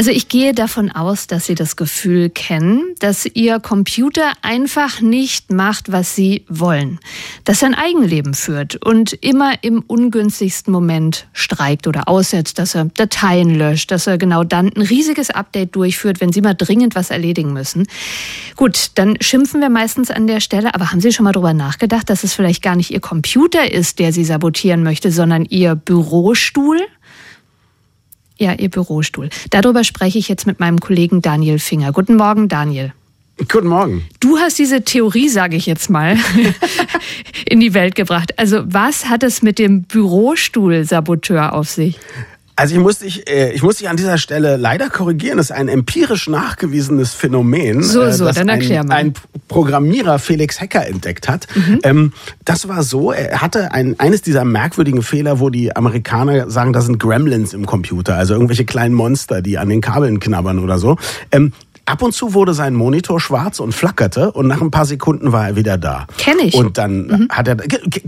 Also ich gehe davon aus, dass Sie das Gefühl kennen, dass Ihr Computer einfach nicht macht, was Sie wollen. Dass er ein Eigenleben führt und immer im ungünstigsten Moment streikt oder aussetzt, dass er Dateien löscht, dass er genau dann ein riesiges Update durchführt, wenn Sie mal dringend was erledigen müssen. Gut, dann schimpfen wir meistens an der Stelle, aber haben Sie schon mal darüber nachgedacht, dass es vielleicht gar nicht Ihr Computer ist, der Sie sabotieren möchte, sondern Ihr Bürostuhl? Ja, Ihr Bürostuhl. Darüber spreche ich jetzt mit meinem Kollegen Daniel Finger. Guten Morgen, Daniel. Guten Morgen. Du hast diese Theorie, sage ich jetzt mal, in die Welt gebracht. Also was hat es mit dem Bürostuhl-Saboteur auf sich? Also ich muss dich, äh, ich muss dich an dieser Stelle leider korrigieren. Das ist ein empirisch nachgewiesenes Phänomen, so, äh, so, das dann erklär ein, mal. ein Programmierer Felix Hecker entdeckt hat. Mhm. Ähm, das war so, er hatte ein, eines dieser merkwürdigen Fehler, wo die Amerikaner sagen, das sind Gremlins im Computer, also irgendwelche kleinen Monster, die an den Kabeln knabbern oder so. Ab und zu wurde sein Monitor schwarz und flackerte und nach ein paar Sekunden war er wieder da. Kenn ich. Und dann Mhm. hat er,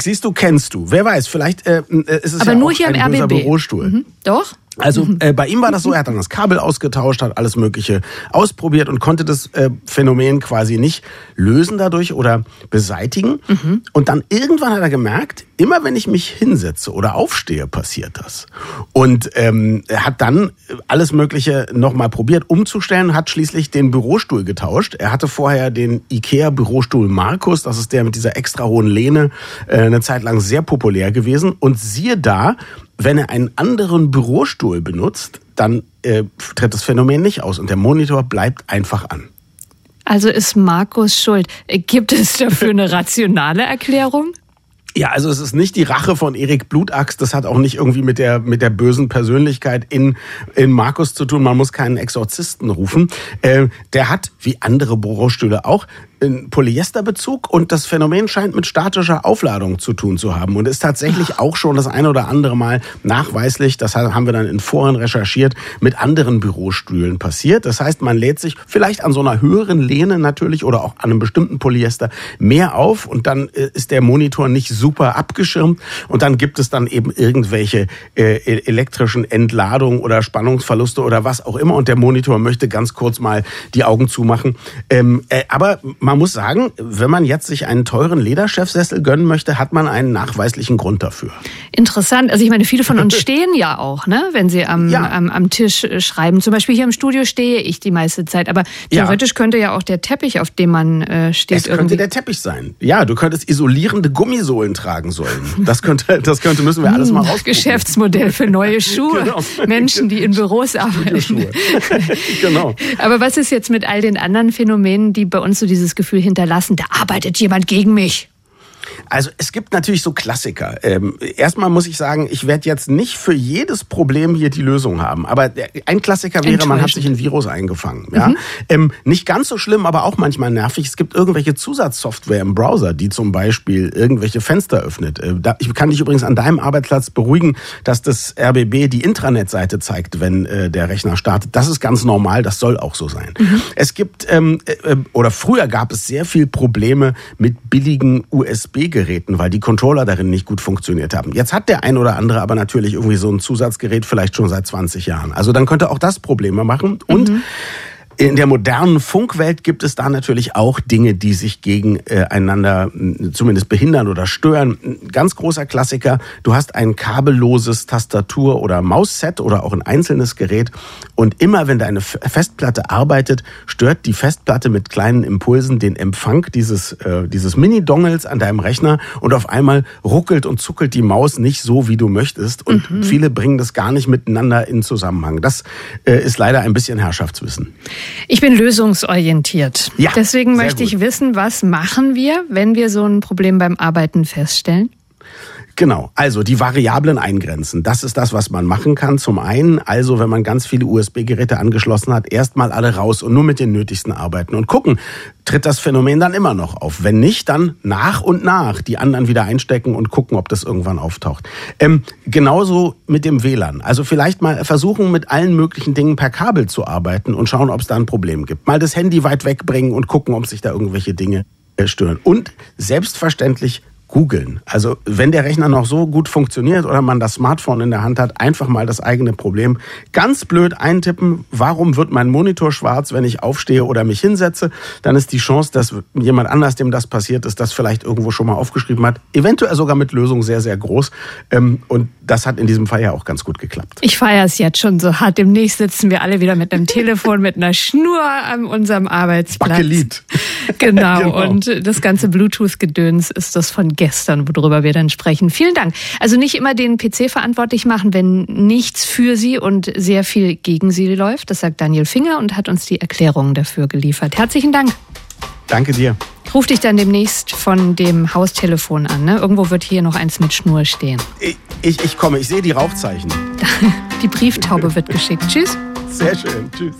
siehst du, kennst du. Wer weiß, vielleicht äh, ist es Aber ja nur auch hier im ein böser RBB. Bürostuhl. Mhm. Doch? Also äh, bei ihm war das so, er hat dann das Kabel ausgetauscht, hat alles Mögliche ausprobiert und konnte das äh, Phänomen quasi nicht lösen dadurch oder beseitigen. Und dann irgendwann hat er gemerkt, immer wenn ich mich hinsetze oder aufstehe, passiert das. Und ähm, er hat dann alles Mögliche nochmal probiert umzustellen, hat schließlich den Bürostuhl getauscht. Er hatte vorher den IKEA-Bürostuhl Markus, das ist der mit dieser extra hohen Lehne, äh, eine Zeit lang sehr populär gewesen. Und siehe da, wenn er einen anderen Bürostuhl benutzt, dann äh, tritt das Phänomen nicht aus und der Monitor bleibt einfach an. Also ist Markus schuld. Gibt es dafür eine rationale Erklärung? Ja, also es ist nicht die Rache von Erik Blutaxt, das hat auch nicht irgendwie mit der mit der bösen Persönlichkeit in in Markus zu tun. Man muss keinen Exorzisten rufen. Äh, der hat wie andere Bürostühle auch einen Polyesterbezug und das Phänomen scheint mit statischer Aufladung zu tun zu haben und ist tatsächlich auch schon das eine oder andere Mal nachweislich, das haben wir dann in Foren recherchiert, mit anderen Bürostühlen passiert. Das heißt, man lädt sich vielleicht an so einer höheren Lehne natürlich oder auch an einem bestimmten Polyester mehr auf und dann äh, ist der Monitor nicht super abgeschirmt und dann gibt es dann eben irgendwelche äh, elektrischen Entladungen oder Spannungsverluste oder was auch immer und der Monitor möchte ganz kurz mal die Augen zumachen. Ähm, äh, aber man muss sagen, wenn man jetzt sich einen teuren Lederchefsessel gönnen möchte, hat man einen nachweislichen Grund dafür. Interessant. Also ich meine, viele von uns stehen ja auch, ne, wenn sie am, Ja. am, am Tisch äh, schreiben. Zum Beispiel hier im Studio stehe ich die meiste Zeit. Aber Ja. theoretisch könnte ja auch der Teppich, auf dem man äh, steht, Es könnte irgendwie. der Teppich sein. Ja, du könntest isolierende Gummisohlen tragen sollen. Das könnte, das könnte, müssen wir alles mal ausprobieren. Geschäftsmodell für neue Schuhe. Genau. Menschen, die in Büros arbeiten. Genau. Aber was ist jetzt mit all den anderen Phänomenen, die bei uns so dieses Gefühl hinterlassen, da arbeitet jemand gegen mich? Also es gibt natürlich so Klassiker. Ähm, erstmal muss ich sagen, ich werde jetzt nicht für jedes Problem hier die Lösung haben. Aber ein Klassiker wäre, man hat sich ein Virus eingefangen. Ja? Ähm, nicht ganz so schlimm, aber auch manchmal nervig. Es gibt irgendwelche Zusatzsoftware im Browser, die zum Beispiel irgendwelche Fenster öffnet. Äh, da, ich kann dich übrigens an deinem Arbeitsplatz beruhigen, dass das RBB die Intranet-Seite zeigt, wenn äh, der Rechner startet. Das ist ganz normal, das soll auch so sein. Es gibt, ähm, äh, oder früher gab es sehr viel Probleme mit billigen USB-Geräten, weil die Controller darin nicht gut funktioniert haben. Jetzt hat der ein oder andere aber natürlich irgendwie so ein Zusatzgerät vielleicht schon seit 20 Jahren. Also dann könnte auch das Probleme machen. Und in der modernen Funkwelt gibt es da natürlich auch Dinge, die sich gegeneinander mh, zumindest behindern oder stören. Ein ganz großer Klassiker, du hast ein kabelloses Tastatur- oder Mausset oder auch ein einzelnes Gerät und immer wenn deine Festplatte arbeitet, stört die Festplatte mit kleinen Impulsen den Empfang dieses, äh, dieses Mini-Dongles an deinem Rechner und auf einmal ruckelt und zuckelt die Maus nicht so, wie du möchtest und viele bringen das gar nicht miteinander in Zusammenhang. Das äh, ist leider ein bisschen Herrschaftswissen. Ich bin lösungsorientiert. Ja, Deswegen möchte ich gut. wissen, was machen wir, wenn wir so ein Problem beim Arbeiten feststellen? Genau, also die Variablen eingrenzen. Das ist das, was man machen kann. Zum einen, also wenn man ganz viele USB-Geräte angeschlossen hat, erstmal alle raus und nur mit den nötigsten arbeiten und gucken, tritt das Phänomen dann immer noch auf. Wenn nicht, dann nach und nach die anderen wieder einstecken und gucken, ob das irgendwann auftaucht. Ähm, genauso mit dem WLAN. Also vielleicht mal versuchen, mit allen möglichen Dingen per Kabel zu arbeiten und schauen, ob es da ein Problem gibt. Mal das Handy weit wegbringen und gucken, ob sich da irgendwelche Dinge äh, stören. Und selbstverständlich googeln. Also wenn der Rechner noch so gut funktioniert oder man das Smartphone in der Hand hat, einfach mal das eigene Problem ganz blöd eintippen, warum wird mein Monitor schwarz, wenn ich aufstehe oder mich hinsetze, dann ist die Chance, dass jemand anders, dem das passiert ist, das vielleicht irgendwo schon mal aufgeschrieben hat, eventuell sogar mit Lösung sehr, sehr groß. Ähm, und das hat in diesem Fall ja auch ganz gut geklappt. Ich feiere es jetzt schon so hart. Demnächst sitzen wir alle wieder mit einem Telefon, mit einer Schnur an unserem Arbeitsplatz. Bakelit. Genau. genau. Und das ganze Bluetooth-Gedöns ist das von gestern, worüber wir dann sprechen. Vielen Dank. Also nicht immer den PC verantwortlich machen, wenn nichts für Sie und sehr viel gegen Sie läuft. Das sagt Daniel Finger und hat uns die Erklärungen dafür geliefert. Herzlichen Dank. Danke dir. Ruf dich dann demnächst von dem Haustelefon an. Ne? Irgendwo wird hier noch eins mit Schnur stehen. Ich, ich, ich komme, ich sehe die Rauchzeichen. Die Brieftaube wird geschickt. Tschüss. Sehr schön. Tschüss.